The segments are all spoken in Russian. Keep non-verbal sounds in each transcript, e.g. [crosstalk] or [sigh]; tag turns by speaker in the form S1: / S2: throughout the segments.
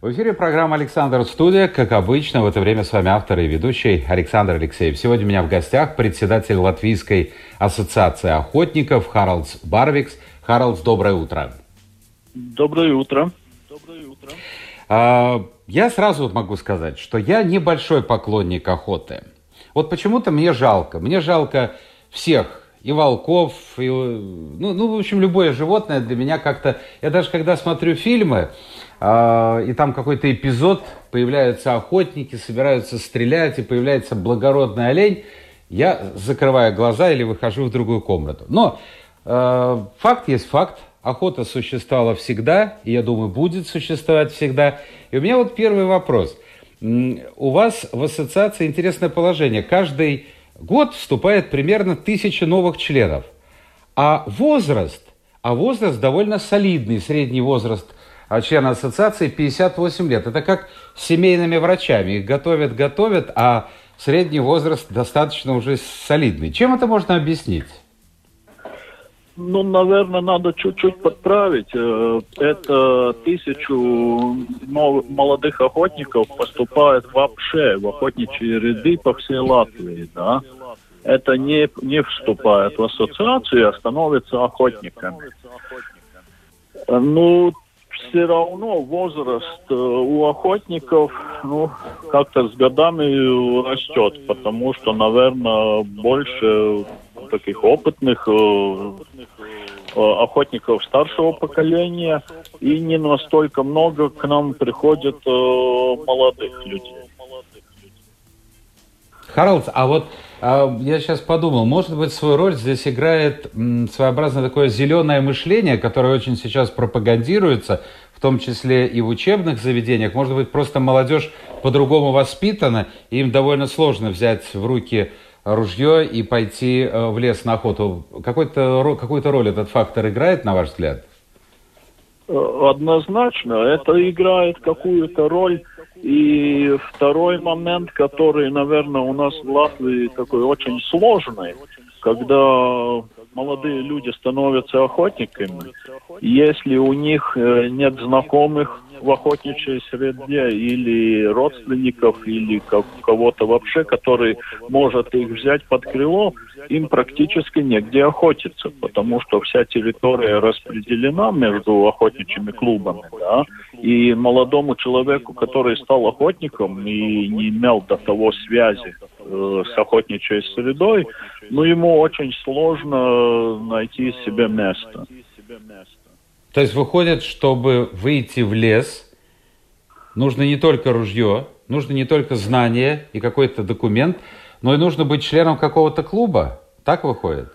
S1: В эфире программа «Александр Студия». Как обычно, в это время с вами автор и ведущий Александр Алексеев. Сегодня у меня в гостях председатель Латвийской ассоциации охотников Харлдс Барвикс. Харлдс, доброе утро.
S2: Доброе утро. Доброе утро.
S1: А, я сразу могу сказать, что я небольшой поклонник охоты. Вот почему-то мне жалко. Мне жалко всех и волков, и, ну, ну, в общем, любое животное для меня как-то... Я даже когда смотрю фильмы, э, и там какой-то эпизод, появляются охотники, собираются стрелять, и появляется благородный олень, я закрываю глаза или выхожу в другую комнату. Но э, факт есть факт. Охота существовала всегда, и, я думаю, будет существовать всегда. И у меня вот первый вопрос. У вас в ассоциации интересное положение. Каждый год вступает примерно тысяча новых членов. А возраст, а возраст довольно солидный, средний возраст а, члена ассоциации 58 лет. Это как с семейными врачами. Их готовят, готовят, а средний возраст достаточно уже солидный. Чем это можно объяснить?
S2: Ну, наверное, надо чуть-чуть подправить. Э, это тысячу молодых охотников поступает вообще в охотничьи ряды по всей Латвии, да. Это не, не вступает в ассоциацию, а становится охотниками. Ну, все равно возраст э, у охотников, ну, как-то с годами растет, потому что, наверное, больше таких опытных э, э, охотников старшего поколения, и не настолько много к нам приходит э, молодых людей.
S1: Харлдс, а вот я сейчас подумал, может быть, свою роль здесь играет своеобразное такое зеленое мышление, которое очень сейчас пропагандируется, в том числе и в учебных заведениях. Может быть, просто молодежь по-другому воспитана, и им довольно сложно взять в руки ружье и пойти э, в лес на охоту. Какой-то, какую-то роль этот фактор играет, на ваш взгляд?
S2: Э, однозначно, это играет какую-то роль. И второй момент, который, наверное, у нас в Латвии такой очень сложный, когда молодые люди становятся охотниками, если у них э, нет знакомых в охотничьей среде или родственников, или кого-то вообще, который может их взять под крыло, им практически негде охотиться, потому что вся территория распределена между охотничьими клубами, да, и молодому человеку, который стал охотником и не имел до того связи э, с охотничьей средой, ну, ему очень сложно найти себе место.
S1: То есть выходит, чтобы выйти в лес, нужно не только ружье, нужно не только знание и какой-то документ, но и нужно быть членом какого-то клуба. Так выходит?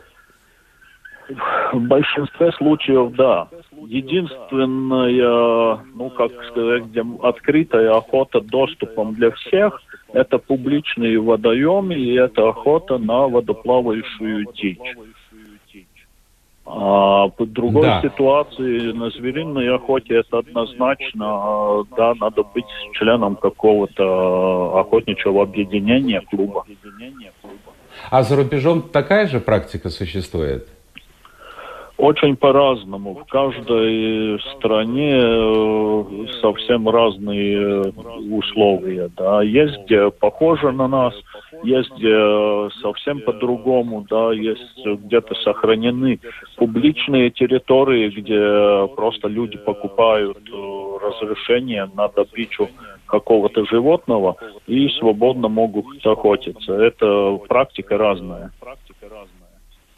S2: В большинстве случаев, да. Единственная, ну, как сказать, где открытая охота доступом для всех, это публичные водоемы и это охота на водоплавающую дичь. А по другой да. ситуации на звериной охоте это однозначно, да, надо быть членом какого-то охотничьего объединения, клуба.
S1: А за рубежом такая же практика существует?
S2: Очень по-разному. В каждой стране э, совсем разные э, условия. Да. Есть где похоже на нас, есть где совсем по-другому, да, есть где-то сохранены публичные территории, где просто люди покупают э, разрешение на добычу какого-то животного и свободно могут охотиться. Это практика разная.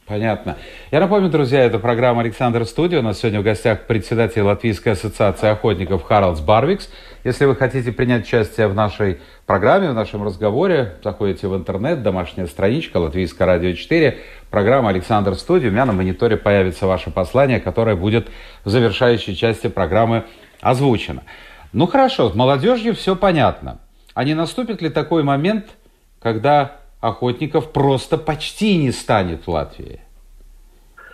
S1: Понятно. Я напомню, друзья, это программа «Александр Студио». У нас сегодня в гостях председатель Латвийской ассоциации охотников Харлдс Барвикс. Если вы хотите принять участие в нашей программе, в нашем разговоре, заходите в интернет, домашняя страничка Латвийское радио 4, программа «Александр Студио». У меня на мониторе появится ваше послание, которое будет в завершающей части программы озвучено. Ну хорошо, с молодежью все понятно. А не наступит ли такой момент, когда охотников просто почти не станет в Латвии.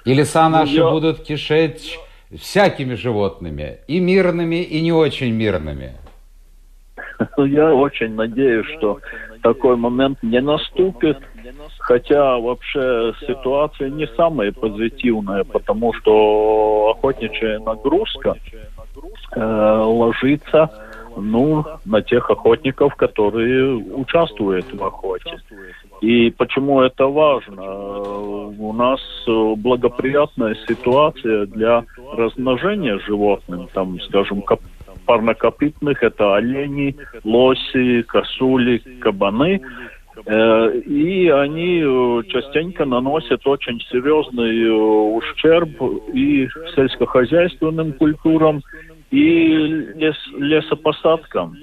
S1: И леса ну, наши я... будут кишеть всякими животными, и мирными, и не очень мирными. [laughs]
S2: Я очень надеюсь, что такой момент не наступит, хотя вообще ситуация не самая позитивная, потому что охотничья нагрузка э, ложится ну, на тех охотников, которые участвуют в охоте. И почему это важно? У нас благоприятная ситуация для размножения животных, там, скажем, парнокопытных, это олени, лоси, косули, кабаны. Э, и они э, частенько наносят очень серьезный э, ущерб и сельскохозяйственным культурам, и лес, лесопосадкам.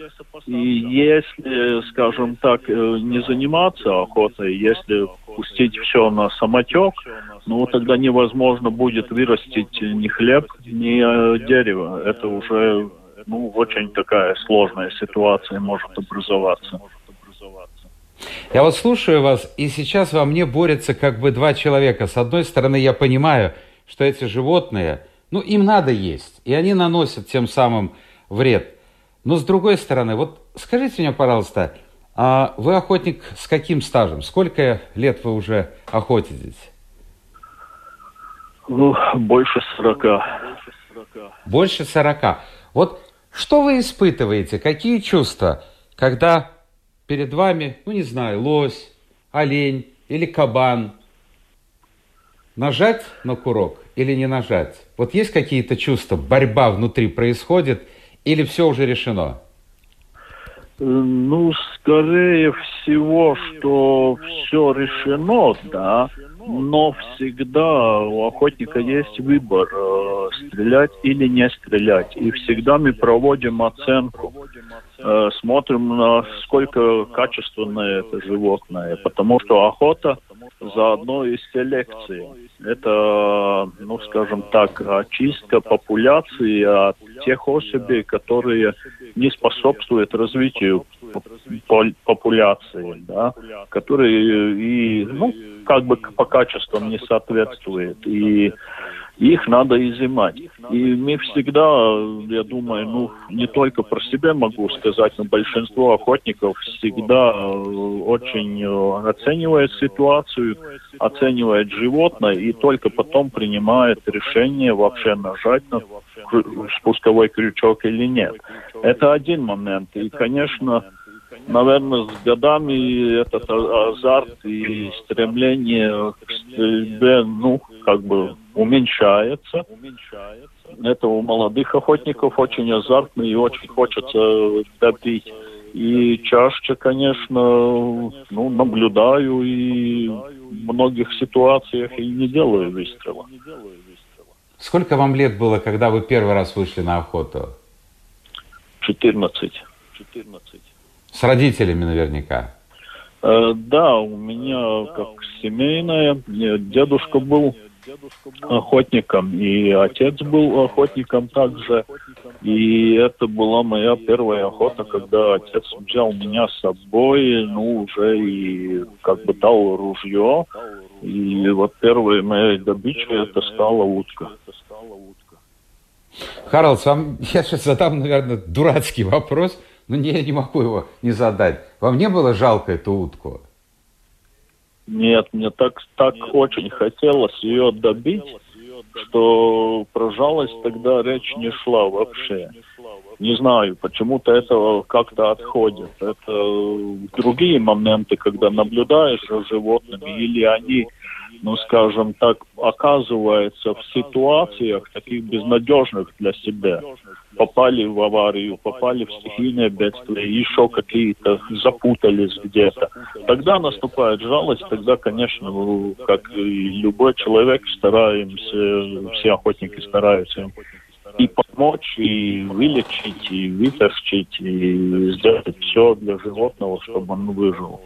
S2: И если, скажем так, э, не заниматься охотой, если пустить все на самотек, ну тогда невозможно будет вырастить ни хлеб, ни э, дерево. Это уже ну, очень такая сложная ситуация может образоваться.
S1: Я вот слушаю вас, и сейчас во мне борются как бы два человека. С одной стороны, я понимаю, что эти животные – ну, им надо есть, и они наносят тем самым вред. Но с другой стороны, вот скажите мне, пожалуйста, а вы охотник с каким стажем? Сколько лет вы уже охотитесь?
S2: Ну, больше сорока.
S1: Больше сорока. Вот что вы испытываете, какие чувства, когда перед вами, ну не знаю, лось, олень или кабан, нажать на курок или не нажать? Вот есть какие-то чувства, борьба внутри происходит, или все уже решено?
S2: Ну, скорее всего, что все решено, да, но всегда у охотника есть выбор, э, стрелять или не стрелять. И всегда мы проводим оценку, э, смотрим, насколько качественное это животное, потому что охота – заодно и селекции. Это, ну, скажем так, очистка популяции от тех особей, которые не способствуют развитию популяции, да, которые и, ну, как бы по качествам не соответствуют. И их надо изымать. И мы всегда, я думаю, ну, не только про себя могу сказать, но большинство охотников всегда э, очень э, оценивает ситуацию, оценивает животное и только потом принимает решение вообще нажать на спусковой крючок или нет. Это один момент. И, конечно, наверное, с годами этот азарт и стремление к стрельбе, ну, как бы уменьшается. Это у молодых охотников очень азартно и очень хочется добить. И чаще, конечно, ну, наблюдаю и в многих ситуациях и не делаю выстрела.
S1: Сколько вам лет было, когда вы первый раз вышли на охоту?
S2: 14. 14.
S1: С родителями наверняка.
S2: Э, да, у меня как семейная. Дедушка был охотником, и отец был охотником также. И это была моя первая охота, когда отец взял меня с собой, ну, уже и как бы дал ружье. И вот первой моей добычей это стала утка.
S1: Харлс, вам [laughs] я сейчас задам, наверное, дурацкий вопрос – ну, не, я не могу его не задать. Вам не было жалко эту утку?
S2: Нет, мне так, так Нет. очень хотелось ее добить, что про жалость тогда речь не шла вообще. Не знаю, почему-то это как-то отходит. Это другие моменты, когда наблюдаешь за животными, или они ну, скажем так, оказывается в ситуациях таких безнадежных для себя. Попали в аварию, попали в стихийное бедствие, еще какие-то запутались где-то. Тогда наступает жалость, тогда, конечно, как и любой человек, стараемся, все охотники стараются и помочь, и вылечить, и вытащить, и сделать все для животного, чтобы он выжил.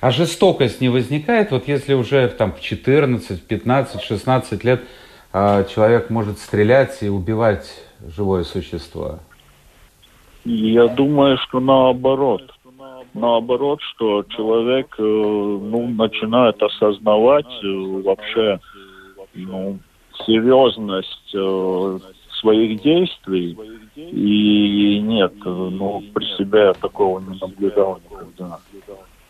S1: А жестокость не возникает, вот если уже там в 14, 15, 16 лет э, человек может стрелять и убивать живое существо?
S2: Я думаю, что наоборот. наоборот, что человек э, ну, начинает осознавать э, вообще ну, серьезность э, своих действий. И нет, ну, при себе такого не наблюдал никогда.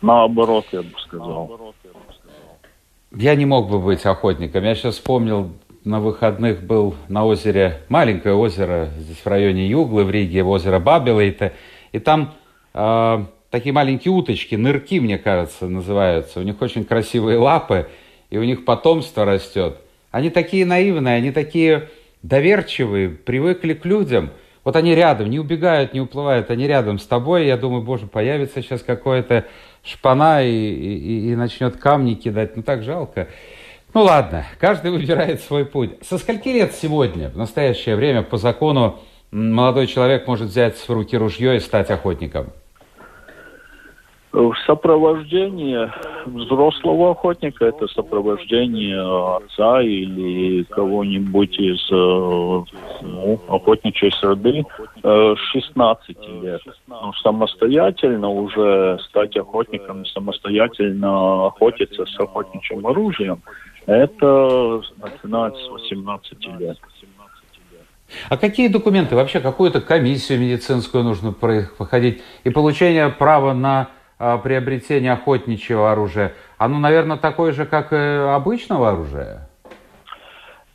S2: Наоборот, я бы сказал.
S1: Я не мог бы быть охотником. Я сейчас вспомнил, на выходных был на озере, маленькое озеро здесь в районе Юглы, в Риге, озеро Бабелейте. И там э, такие маленькие уточки, нырки, мне кажется, называются. У них очень красивые лапы, и у них потомство растет. Они такие наивные, они такие доверчивые, привыкли к людям. Вот они рядом, не убегают, не уплывают, они рядом с тобой. Я думаю, боже, появится сейчас какое-то шпана и, и, и начнет камни кидать. Ну так жалко. Ну ладно, каждый выбирает свой путь. Со скольки лет сегодня, в настоящее время, по закону, молодой человек может взять в руки ружье и стать охотником?
S2: В сопровождении взрослого охотника это сопровождение отца или кого-нибудь из э, ну, охотничьей среды 16 э, лет. Но самостоятельно уже стать охотником, самостоятельно охотиться с охотничьим оружием, это начинается с 18 лет.
S1: А какие документы? Вообще какую-то комиссию медицинскую нужно проходить и получение права на приобретение охотничьего оружия, оно, наверное, такое же, как и обычного оружия?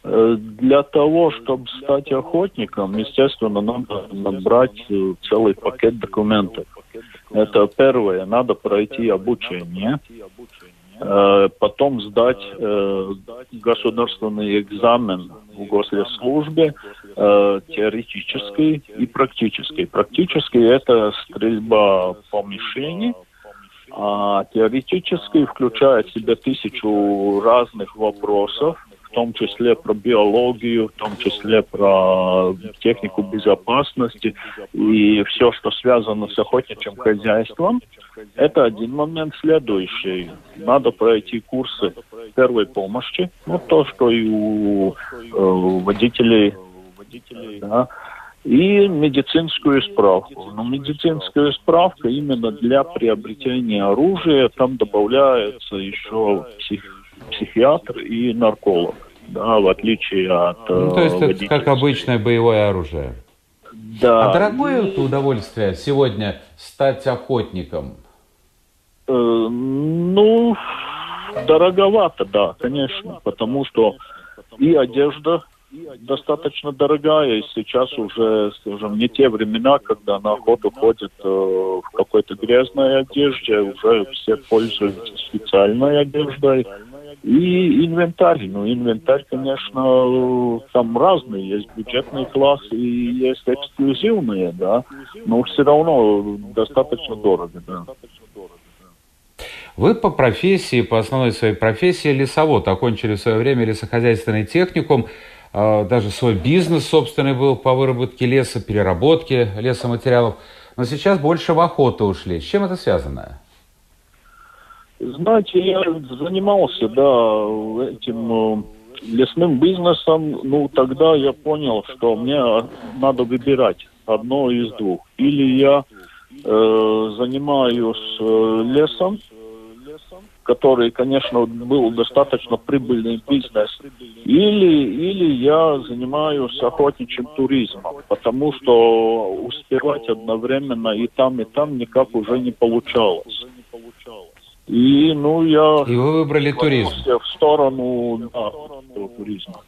S2: Э, для того, чтобы стать охотником, естественно, надо набрать э, целый пакет документов. Это первое, надо пройти обучение, э, потом сдать государственный экзамен в госслужбе, теоретический и практический. Практический это стрельба по мишени, а теоретически включает в себя тысячу разных вопросов, в том числе про биологию, в том числе про технику безопасности и все, что связано с охотничьим хозяйством. Это один момент. Следующий. Надо пройти курсы первой помощи. Ну, то, что и у э, водителей, да, и медицинскую справку. Но медицинская справка именно для приобретения оружия, там добавляется еще псих, психиатр и нарколог, да, в отличие от
S1: ну, То есть это как обычное боевое оружие. Да. А дорогое это удовольствие сегодня стать охотником?
S2: Э, ну, дороговато, да, конечно, потому что и одежда достаточно дорогая, и сейчас уже, скажем, не те времена, когда на охоту ходят э, в какой-то грязной одежде, уже все пользуются специальной одеждой. И инвентарь, ну инвентарь, конечно, там разный, есть бюджетный класс и есть эксклюзивные, да, но все равно достаточно дорого, да.
S1: Вы по профессии, по основной своей профессии лесовод, окончили в свое время лесохозяйственный техникум. А, даже свой бизнес собственный был по выработке леса, переработке лесоматериалов. Но сейчас больше в охоту ушли. С чем это связано?
S2: Знаете, я занимался, да, этим э, лесным бизнесом. Ну, тогда я понял, что мне надо выбирать одно из двух. Или я э, занимаюсь э, лесом, который, конечно, был достаточно прибыльный бизнес, или, или я занимаюсь охотничьим туризмом, потому что успевать одновременно и там, и там никак уже не получалось. И, ну, я...
S1: И вы выбрали туризм.
S2: В сторону да, туризма.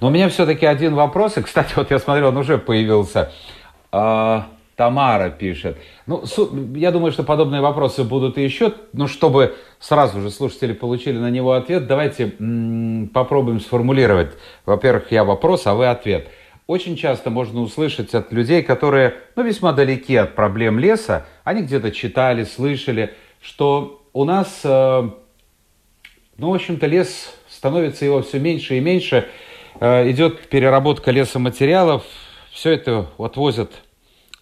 S1: Но у меня все-таки один вопрос, и, кстати, вот я смотрю, он уже появился. А, Тамара пишет. Ну, я думаю, что подобные вопросы будут и еще. Но чтобы сразу же слушатели получили на него ответ, давайте попробуем сформулировать. Во-первых, я вопрос, а вы ответ. Очень часто можно услышать от людей, которые ну, весьма далеки от проблем леса, они где-то читали, слышали, что у нас, э, ну, в общем-то, лес становится его все меньше и меньше, э, идет переработка лесоматериалов, все это отвозят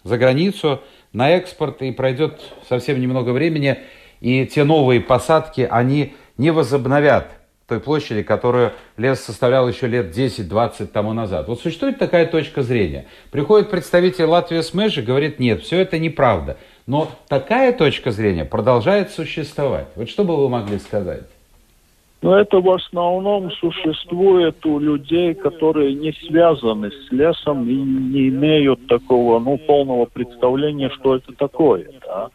S1: за границу на экспорт, и пройдет совсем немного времени, и те новые посадки, они не возобновят той площади, которую лес составлял еще лет 10-20 тому назад. Вот существует такая точка зрения. Приходит представитель Латвии СМЭЖ и говорит, нет, все это неправда. Но такая точка зрения продолжает существовать. Вот что бы вы могли сказать?
S2: Но это в основном существует у людей, которые не связаны с лесом и не имеют такого, ну, полного представления, что это такое. Да?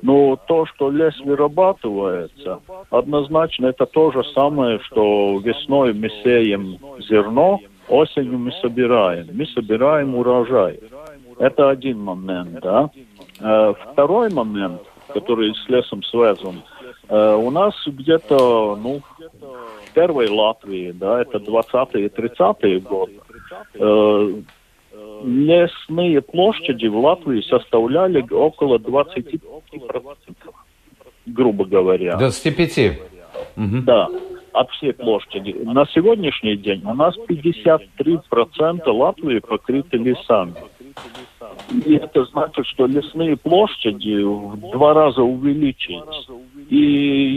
S2: Но то, что лес вырабатывается, однозначно это то же самое, что весной мы сеем зерно, осенью мы собираем. Мы собираем урожай. Это один момент, да. Э, второй момент, который с лесом связан – у нас где-то, ну, в первой Латвии, да, это 20-е и 30-е годы, э, лесные площади в Латвии составляли около 20%, грубо говоря.
S1: 25?
S2: Угу. Да, от всей площади. На сегодняшний день у нас 53% Латвии покрыты лесами. И это значит, что лесные площади в два раза увеличились. И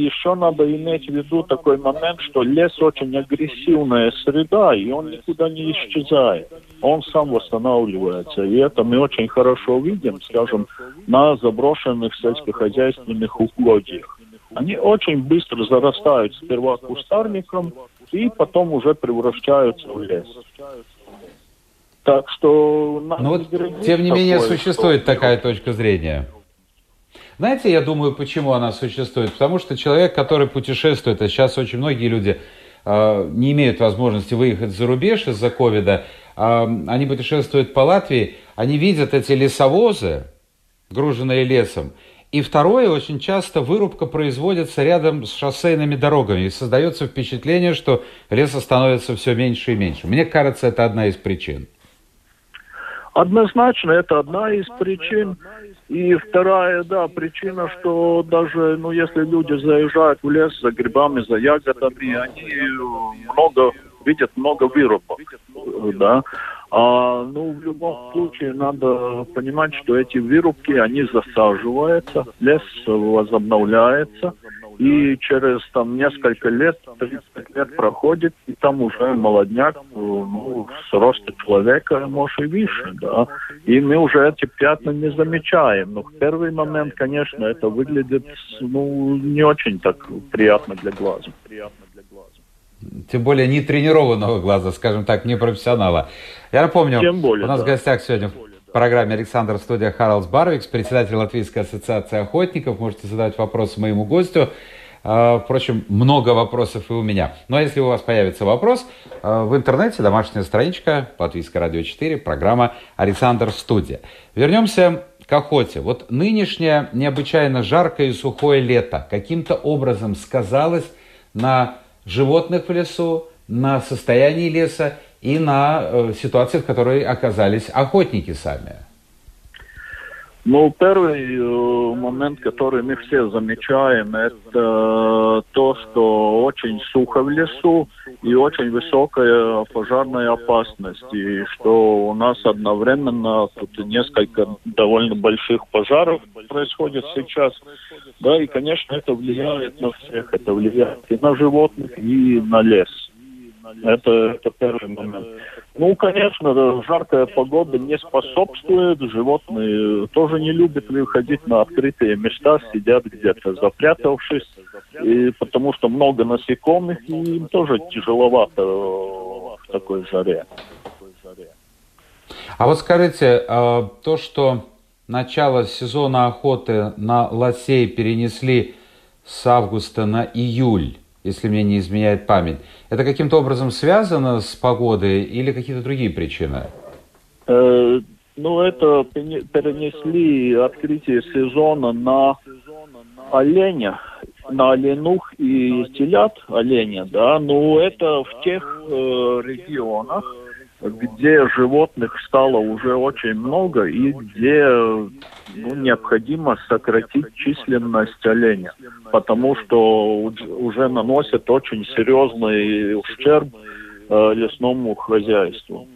S2: еще надо иметь в виду такой момент, что лес очень агрессивная среда, и он никуда не исчезает. Он сам восстанавливается. И это мы очень хорошо видим, скажем, на заброшенных сельскохозяйственных угодьях. Они очень быстро зарастают сперва кустарником и потом уже превращаются в лес.
S1: Так что... Ну вот, тем не менее, существует такая точка зрения. Знаете, я думаю, почему она существует? Потому что человек, который путешествует, а сейчас очень многие люди э, не имеют возможности выехать за рубеж из-за ковида, э, они путешествуют по Латвии, они видят эти лесовозы, груженные лесом, и второе, очень часто вырубка производится рядом с шоссейными дорогами, и создается впечатление, что леса становится все меньше и меньше. Мне кажется, это одна из причин.
S2: Однозначно, это одна из причин. И вторая, да, причина, что даже, ну, если люди заезжают в лес за грибами, за ягодами, они много видят много вырубок, да. А, ну, в любом случае, надо понимать, что эти вырубки, они засаживаются, лес возобновляется, и через там несколько лет, 30 лет проходит, и там уже молодняк ну, с роста человека, может, и выше, да. И мы уже эти пятна не замечаем. Но в первый момент, конечно, это выглядит ну, не очень так приятно для глаза. Приятно для глаза.
S1: Тем более не тренированного глаза, скажем так, не профессионала. Я напомню, Тем более, у нас да. в гостях сегодня в программе Александр Студия Харлс Барвикс, председатель Латвийской ассоциации охотников. Можете задать вопросы моему гостю. А, впрочем, много вопросов и у меня. Но ну, а если у вас появится вопрос, а, в интернете домашняя страничка Латвийское радио 4, программа Александр Студия. Вернемся к охоте. Вот нынешнее необычайно жаркое и сухое лето каким-то образом сказалось на животных в лесу, на состоянии леса и на э, ситуации, в которой оказались охотники сами?
S2: Ну, первый э, момент, который мы все замечаем, это то, что очень сухо в лесу и очень высокая пожарная опасность. И что у нас одновременно тут несколько довольно больших пожаров происходит сейчас. Да, и, конечно, это влияет на всех. Это влияет и на животных, и на лес. Это, это первый момент. Ну, конечно, жаркая погода не способствует. Животные тоже не любят выходить на открытые места, сидят где-то запрятавшись, и потому что много насекомых, и им тоже тяжеловато в такой жаре.
S1: А вот скажите, а, то, что начало сезона охоты на лосей перенесли с августа на июль, если мне не изменяет память. Это каким-то образом связано с погодой или какие-то другие причины?
S2: Э, ну, это перенесли открытие сезона на оленя, на оленух и телят оленя, да, но это в тех э, регионах, где животных стало уже очень много и где ну, необходимо сократить численность оленя, потому что уже наносят очень серьезный ущерб э, лесному хозяйству.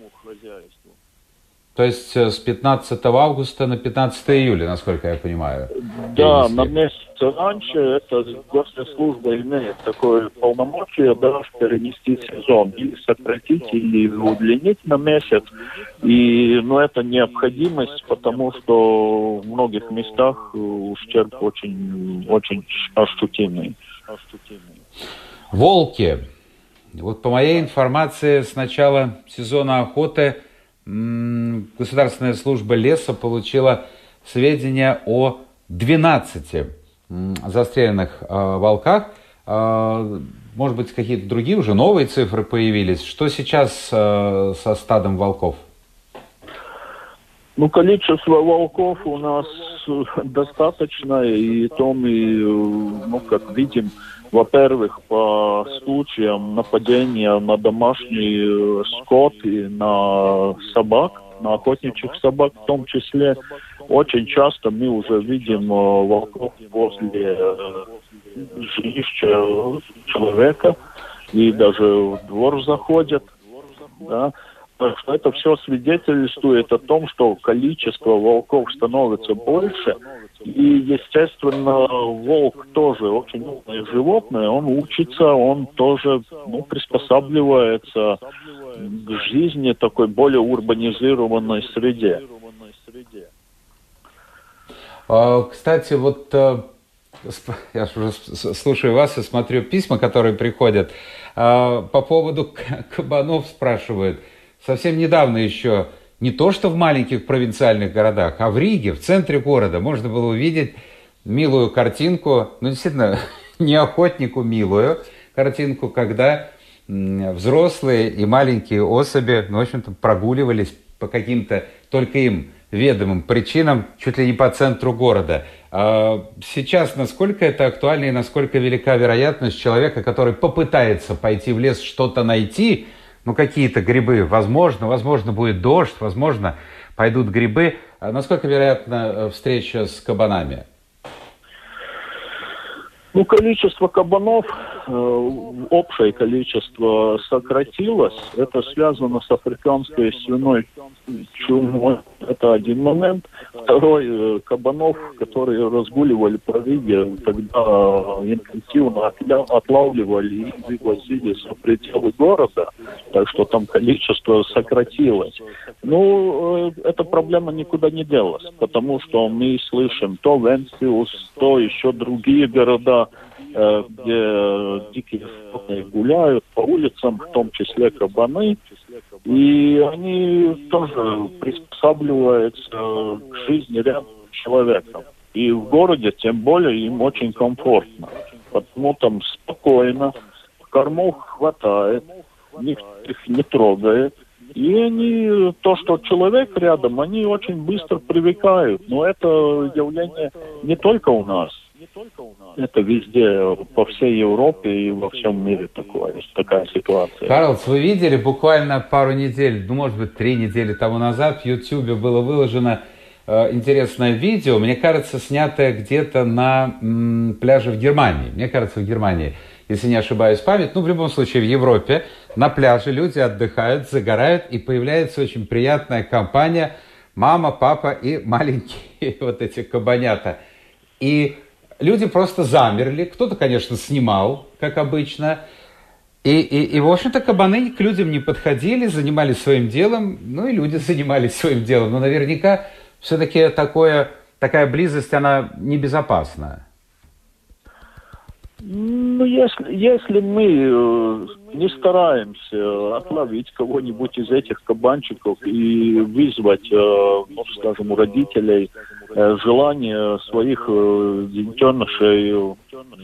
S1: То есть э, с 15 августа на 15 июля, насколько я понимаю?
S2: Да, на месяц раньше, это госслужба имеет такое полномочие, да, перенести сезон, или сократить, или удлинить на месяц. И, ну, это необходимость, потому что в многих местах ущерб очень, очень ощутимый.
S1: Волки. Вот по моей информации, с начала сезона охоты Государственная служба леса получила сведения о 12 застреленных э, волках. Э, может быть, какие-то другие уже новые цифры появились. Что сейчас э, со стадом волков?
S2: Ну, количество волков у нас достаточно, и то мы, ну, как видим, во-первых, по случаям нападения на домашний скот и на собак, на охотничьих собак в том числе, очень часто мы уже видим э, волков возле э, жилища человека и даже в двор заходят. Да. Так что это все свидетельствует о том, что количество волков становится больше. И, естественно, волк тоже очень умное животное, он учится, он тоже ну, приспосабливается к жизни такой более урбанизированной среде.
S1: А, кстати, вот э, я уже слушаю вас и смотрю письма, которые приходят. А, по поводу кабанов спрашивают. Совсем недавно еще не то, что в маленьких провинциальных городах, а в Риге, в центре города, можно было увидеть милую картинку, ну, действительно, [laughs] не охотнику милую картинку, когда взрослые и маленькие особи, ну, в общем-то, прогуливались по каким-то только им ведомым причинам чуть ли не по центру города. А сейчас насколько это актуально и насколько велика вероятность человека, который попытается пойти в лес что-то найти, ну какие-то грибы, возможно, возможно будет дождь, возможно пойдут грибы, а насколько вероятна э, встреча с кабанами?
S2: Ну, количество кабанов, общее количество сократилось. Это связано с африканской свиной чумой. Это один момент. Второй, э, кабанов, которые разгуливали по Риге, тогда интенсивно отлавливали и вывозили за пределы города. Так что там количество сократилось. Ну, э, эта проблема никуда не делась, потому что мы слышим то Венсиус, то еще другие города, э, где дикие животные гуляют по улицам, в том числе кабаны, и они тоже приспосабливаются к жизни рядом с человеком. И в городе тем более им очень комфортно, потому там спокойно, кормов хватает, никто их не трогает, и они, то, что человек рядом, они очень быстро привыкают. Но это явление не только у нас. Это везде, по всей Европе и во всем мире такое, такая ситуация.
S1: Карлс, вы видели буквально пару недель, ну, может быть, три недели тому назад в YouTube было выложено э, интересное видео, мне кажется, снятое где-то на м, пляже в Германии. Мне кажется, в Германии если не ошибаюсь память. Ну, в любом случае, в Европе на пляже люди отдыхают, загорают, и появляется очень приятная компания мама, папа и маленькие [laughs] вот эти кабанята. И люди просто замерли. Кто-то, конечно, снимал, как обычно. И, и, и, в общем-то, кабаны к людям не подходили, занимались своим делом, ну и люди [laughs] занимались своим делом. Но наверняка все-таки такое, такая близость, она небезопасна.
S2: Ну, если, если мы э, не стараемся отловить кого-нибудь из этих кабанчиков и вызвать, э, ну, скажем, у родителей э, желание своих детенышей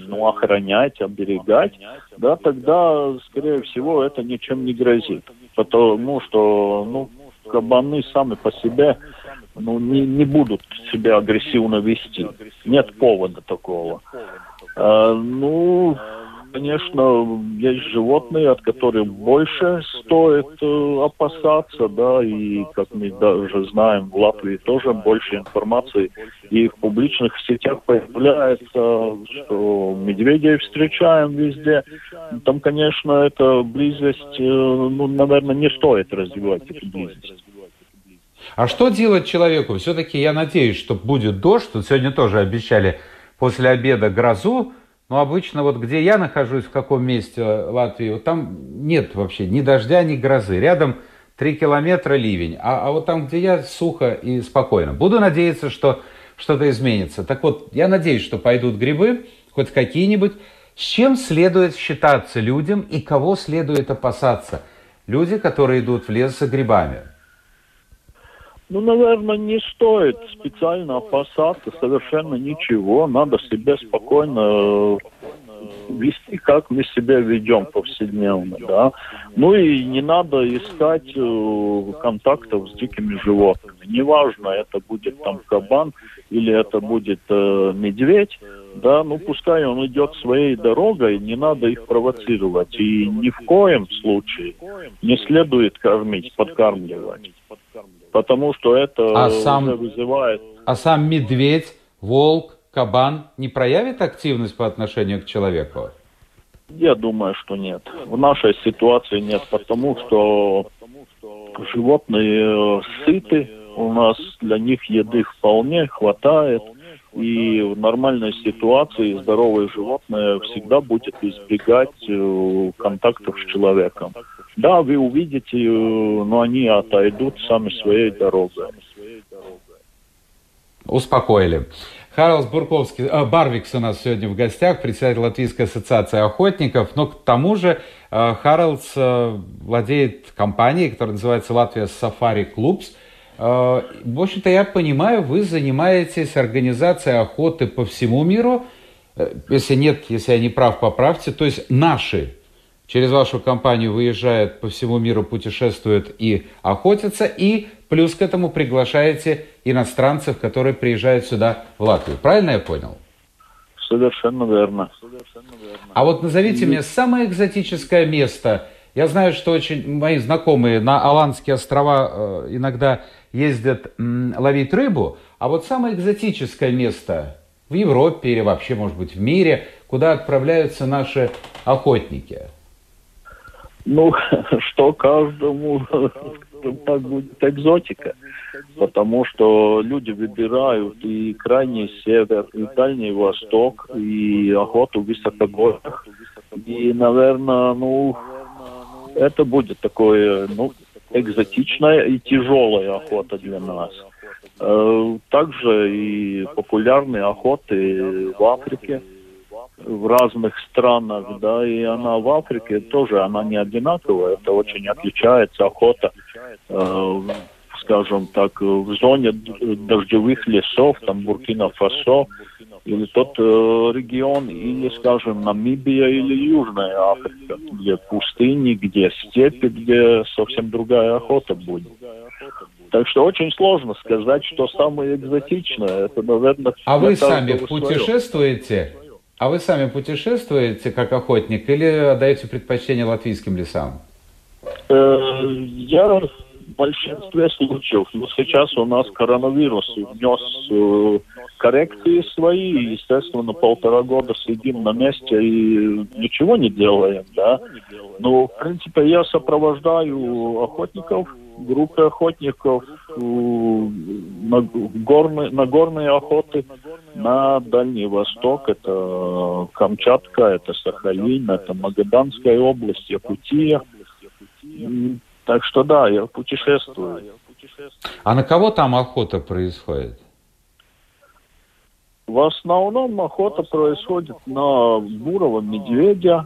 S2: ну, охранять, оберегать, да, тогда, скорее всего, это ничем не грозит. Потому что, ну, кабаны сами по себе ну, не, не будут себя агрессивно вести. Нет повода такого. А, ну, конечно, есть животные, от которых больше стоит э, опасаться, да, и, как мы даже знаем, в Латвии тоже больше информации и в публичных сетях появляется, что медведей встречаем везде. Там, конечно, эта близость, э, ну, наверное, не стоит развивать эту близость.
S1: А что делать человеку? Все-таки я надеюсь, что будет дождь. Тут сегодня тоже обещали после обеда грозу, но обычно вот где я нахожусь, в каком месте Латвии, вот там нет вообще ни дождя, ни грозы. Рядом три километра ливень, а, а вот там, где я, сухо и спокойно. Буду надеяться, что что-то изменится. Так вот, я надеюсь, что пойдут грибы, хоть какие-нибудь. С чем следует считаться людям и кого следует опасаться? Люди, которые идут в лес за грибами.
S2: Ну, наверное, не стоит специально опасаться совершенно ничего. Надо себе спокойно вести, как мы себя ведем повседневно, да. Ну и не надо искать э, контактов с дикими животными. Неважно, это будет там кабан или это будет э, медведь, да, ну пускай он идет своей дорогой, не надо их провоцировать. И ни в коем случае не следует кормить, подкармливать. Потому что это
S1: а сам,
S2: вызывает...
S1: А сам медведь, волк, кабан не проявит активность по отношению к человеку?
S2: Я думаю, что нет. В нашей ситуации нет, потому что животные сыты, у нас для них еды вполне хватает. И в нормальной ситуации здоровое животное всегда будет избегать э, контактов с человеком. Да, вы увидите, э, но они отойдут сами своей дорогой.
S1: Успокоили. Харлс Бурковский, э, Барвикс у нас сегодня в гостях, председатель Латвийской ассоциации охотников. Но к тому же э, Харлс э, владеет компанией, которая называется Латвия Сафари Клубс. В общем-то, я понимаю, вы занимаетесь организацией охоты по всему миру. Э, если нет, если я не прав, поправьте. То есть наши через вашу компанию выезжают по всему миру, путешествуют и охотятся, и плюс к этому приглашаете иностранцев, которые приезжают сюда, в Латвию. Правильно я понял?
S2: Совершенно верно.
S1: А вот назовите и... мне самое экзотическое место. Я знаю, что очень мои знакомые на Аландские острова э, иногда ездят ловить рыбу, а вот самое экзотическое место в Европе или вообще, может быть, в мире, куда отправляются наши охотники –
S2: ну, [laughs] что каждому так будет экзотика. Потому что люди выбирают и крайний север, и дальний восток, и охоту в высокогорьях. И, наверное, ну, это будет такое, ну, экзотичная и тяжелая охота для нас. Э, также и популярные охоты в Африке – в разных странах, да, и она в Африке тоже, она не одинаковая, это очень отличается охота, э, скажем так, в зоне дождевых лесов, там Буркина-Фасо, или тот э, регион, или, скажем, Намибия или Южная Африка, где пустыни, где степи, где совсем другая охота будет. Так что очень сложно сказать, что самое экзотичное. Это, наверное,
S1: а вы сами путешествуете? А вы сами путешествуете как охотник или отдаете предпочтение латвийским лесам?
S2: Э, я большинстве случаев. Но сейчас у нас коронавирус внес э, коррекции свои. естественно, на полтора года сидим на месте и ничего не делаем. Да? Но, в принципе, я сопровождаю охотников группы охотников на горные, на горные охоты на Дальний Восток. Это Камчатка, это Сахалин, это Магаданская область, Якутия. Так что да, я путешествую.
S1: А на кого там охота происходит?
S2: В основном охота происходит на бурого медведя,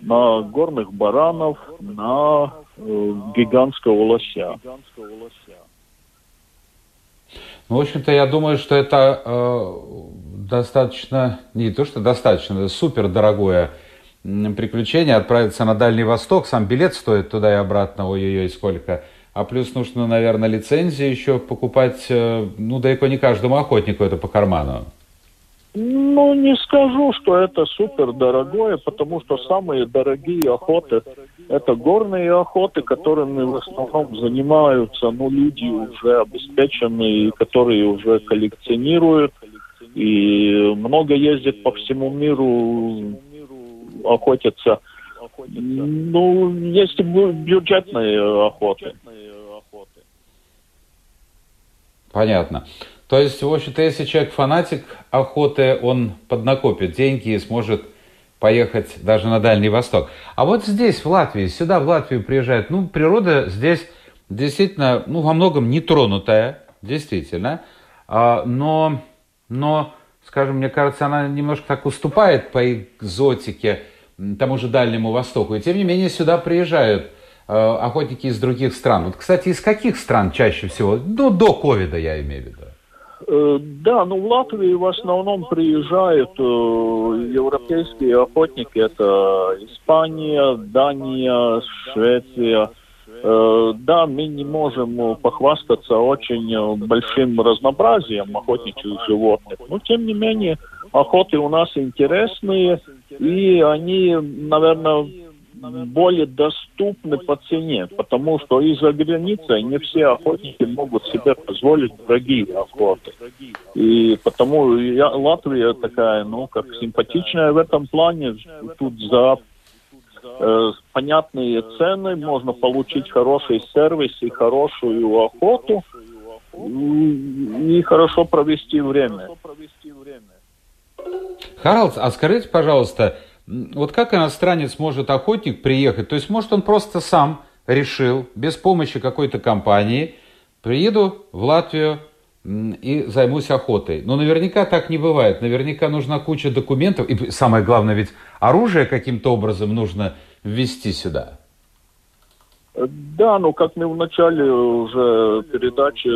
S2: на горных баранов, на э, гигантского лося.
S1: Ну, в общем-то, я думаю, что это э, достаточно, не то что достаточно, это супер дорогое приключение отправиться на Дальний Восток. Сам билет стоит туда и обратно, ой-ой-ой, сколько. А плюс нужно, наверное, лицензии еще покупать, э, ну, далеко не каждому охотнику это по карману.
S2: Ну, не скажу, что это супер дорогое, потому что самые дорогие охоты это горные охоты, которыми в основном занимаются ну, люди уже обеспеченные, которые уже коллекционируют и много ездят по всему миру, охотятся. Ну, есть бюджетные охоты.
S1: Понятно. То есть, в общем-то, если человек фанатик охоты, он поднакопит деньги и сможет поехать даже на Дальний Восток. А вот здесь, в Латвии, сюда, в Латвию приезжают, ну, природа здесь действительно, ну, во многом нетронутая, действительно, а, но, но, скажем, мне кажется, она немножко так уступает по экзотике тому же Дальнему Востоку. И тем не менее сюда приезжают э, охотники из других стран. Вот, кстати, из каких стран чаще всего? Ну, до ковида я имею в виду.
S2: Э, да, ну в Латвии в основном приезжают э, европейские охотники. Это Испания, Дания, Швеция. Э, да, мы не можем похвастаться очень большим разнообразием охотничьих животных, но тем не менее охоты у нас интересные, и они, наверное, более доступны по цене, потому что из-за границы не все охотники могут себе позволить дорогие охоты. И потому я, Латвия такая, ну, как симпатичная в этом плане. Тут за э, понятные цены можно получить хороший сервис и хорошую охоту и, хорошо провести время.
S1: Харлс, а скажите, пожалуйста, вот как иностранец может охотник приехать? То есть, может, он просто сам решил, без помощи какой-то компании, приеду в Латвию и займусь охотой. Но наверняка так не бывает. Наверняка нужна куча документов. И самое главное, ведь оружие каким-то образом нужно ввести сюда.
S2: Да, ну как мы в начале уже передачи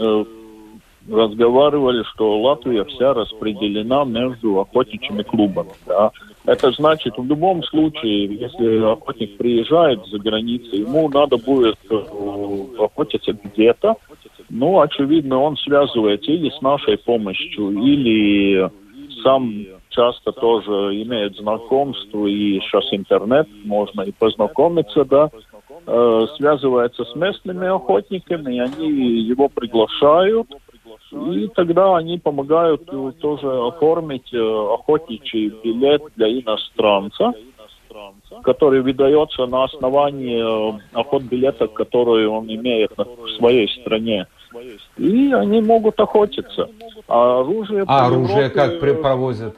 S2: э, разговаривали, что Латвия вся распределена между охотничьими клубами. Да. Это значит, в любом случае, если охотник приезжает за границу, ему надо будет э, охотиться где-то, ну, очевидно, он связывается или с нашей помощью, или сам часто тоже имеет знакомство, и сейчас интернет, можно и познакомиться, да, э, связывается с местными охотниками, и они его приглашают, и тогда они помогают э, тоже оформить э, охотничий билет для иностранца, который выдается на основании э, охот билета, который он имеет в своей стране. И они могут охотиться.
S1: А оружие, а оружие Европе, как провозят?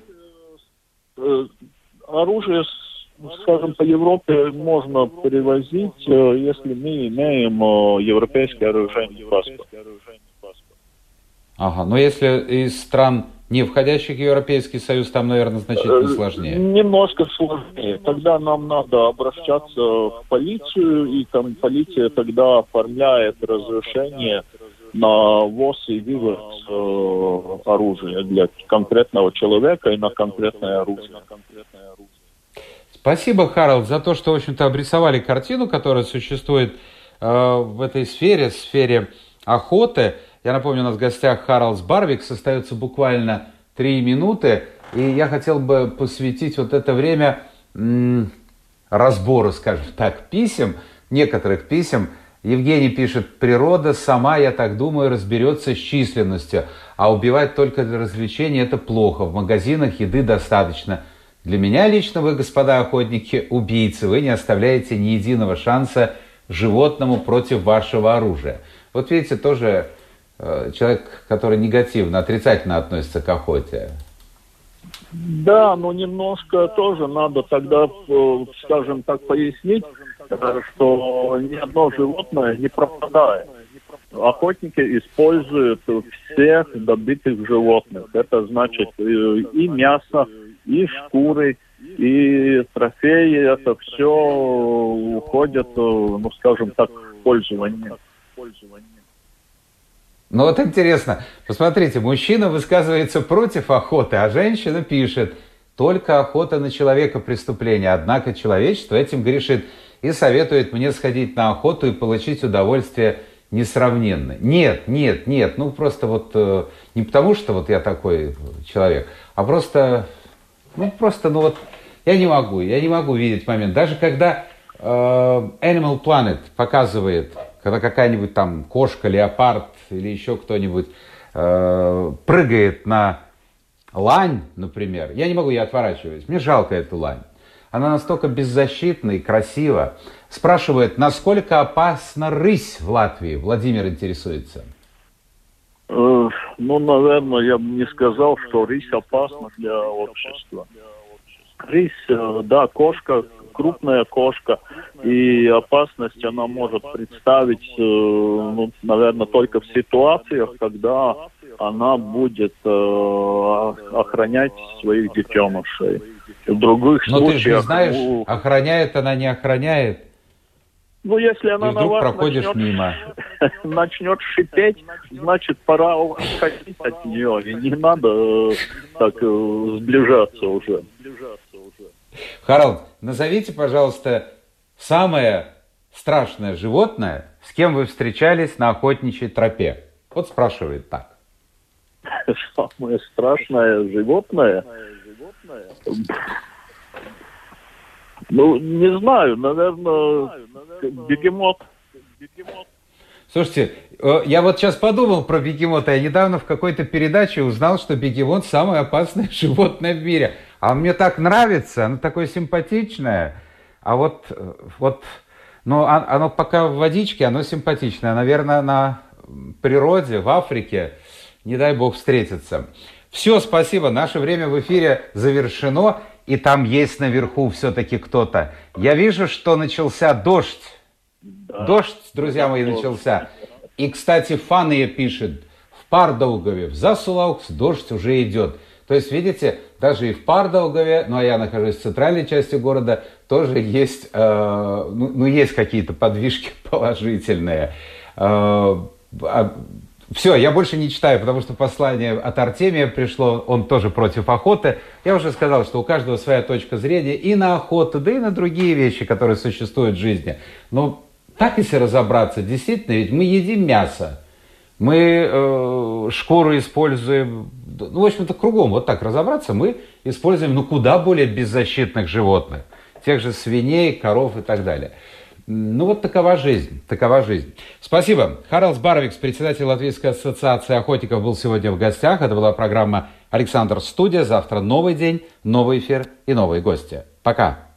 S2: Оружие, скажем, по Европе можно перевозить, если мы имеем европейский оружейный паспорт.
S1: Ага, но если из стран, не входящих в Европейский Союз, там, наверное, значительно э, сложнее.
S2: Немножко сложнее. Тогда нам надо обращаться в полицию, и там полиция тогда оформляет разрешение на ВОЗ и вывоз э, оружия для конкретного человека и на конкретное оружие.
S1: Спасибо, Харалд, за то, что, в общем-то, обрисовали картину, которая существует э, в этой сфере, сфере охоты. Я напомню, у нас в гостях Харлс Барвик, остается буквально три минуты, и я хотел бы посвятить вот это время разбору, скажем так, писем, некоторых писем. Евгений пишет, природа сама, я так думаю, разберется с численностью, а убивать только для развлечения это плохо, в магазинах еды достаточно. Для меня лично вы, господа охотники, убийцы, вы не оставляете ни единого шанса животному против вашего оружия. Вот видите, тоже человек, который негативно, отрицательно относится к охоте?
S2: Да, но немножко тоже надо тогда, э, скажем так, пояснить, э, что ни одно животное не пропадает. Охотники используют всех добытых животных. Это значит и мясо, и шкуры, и трофеи. Это все уходит, ну, скажем так, в пользование.
S1: Ну вот интересно, посмотрите, мужчина высказывается против охоты, а женщина пишет, только охота на человека преступление, однако человечество этим грешит и советует мне сходить на охоту и получить удовольствие несравненно. Нет, нет, нет, ну просто вот э, не потому, что вот я такой человек, а просто, ну просто, ну вот я не могу, я не могу видеть момент. Даже когда э, Animal Planet показывает когда какая-нибудь там кошка, леопард или еще кто-нибудь э, прыгает на лань, например, я не могу ее отворачивать, мне жалко эту лань. Она настолько беззащитна и красива. Спрашивает, насколько опасна рысь в Латвии? Владимир интересуется.
S2: Э, ну, наверное, я бы не сказал, что рысь опасна для общества. Рысь, э, да, кошка, крупная кошка, и опасность она может представить, э, ну, наверное, только в ситуациях, когда она будет э, охранять своих детенышей. В других
S1: Но
S2: случаях...
S1: ты же не знаешь,
S2: ну,
S1: охраняет она, не охраняет.
S2: Ну, если
S1: И
S2: она на
S1: вдруг
S2: вас
S1: проходишь
S2: начнет,
S1: мимо. [laughs]
S2: начнет шипеть, значит, пора уходить от нее. И не надо э, так э, сближаться уже.
S1: Харалд, назовите, пожалуйста, самое страшное животное, с кем вы встречались на охотничьей тропе. Вот спрашивает так.
S2: Самое страшное животное. Ну, не знаю, наверное, бегемот.
S1: Слушайте, э, я вот сейчас подумал про бегемота. Я недавно в какой-то передаче узнал, что бегемот самое опасное [laughs] животное в мире. А мне так нравится, оно такое симпатичное. А вот, э, вот, ну, а- оно пока в водичке, оно симпатичное. Наверное, на природе, в Африке, не дай бог встретиться. Все, спасибо. Наше время в эфире завершено. И там есть наверху все-таки кто-то. Я вижу, что начался дождь. Дождь, друзья мои, начался. И, кстати, Фания пишет, в Пардаугове, в Засулаукс дождь уже идет. То есть, видите, даже и в Пардаугове, ну а я нахожусь в центральной части города, тоже есть, э, ну, ну, есть какие-то подвижки [laughs] положительные. Все, я больше не читаю, потому что послание от Артемия пришло, он тоже против охоты. Я уже сказал, что у каждого своя точка зрения и на охоту, да и на другие вещи, которые существуют в жизни. Но так, если разобраться, действительно, ведь мы едим мясо, мы э, шкуру используем, ну, в общем-то, кругом, вот так разобраться, мы используем, ну, куда более беззащитных животных, тех же свиней, коров и так далее. Ну, вот такова жизнь, такова жизнь. Спасибо. Харлс Барвикс, председатель Латвийской ассоциации охотников, был сегодня в гостях. Это была программа «Александр Студия». Завтра новый день, новый эфир и новые гости. Пока.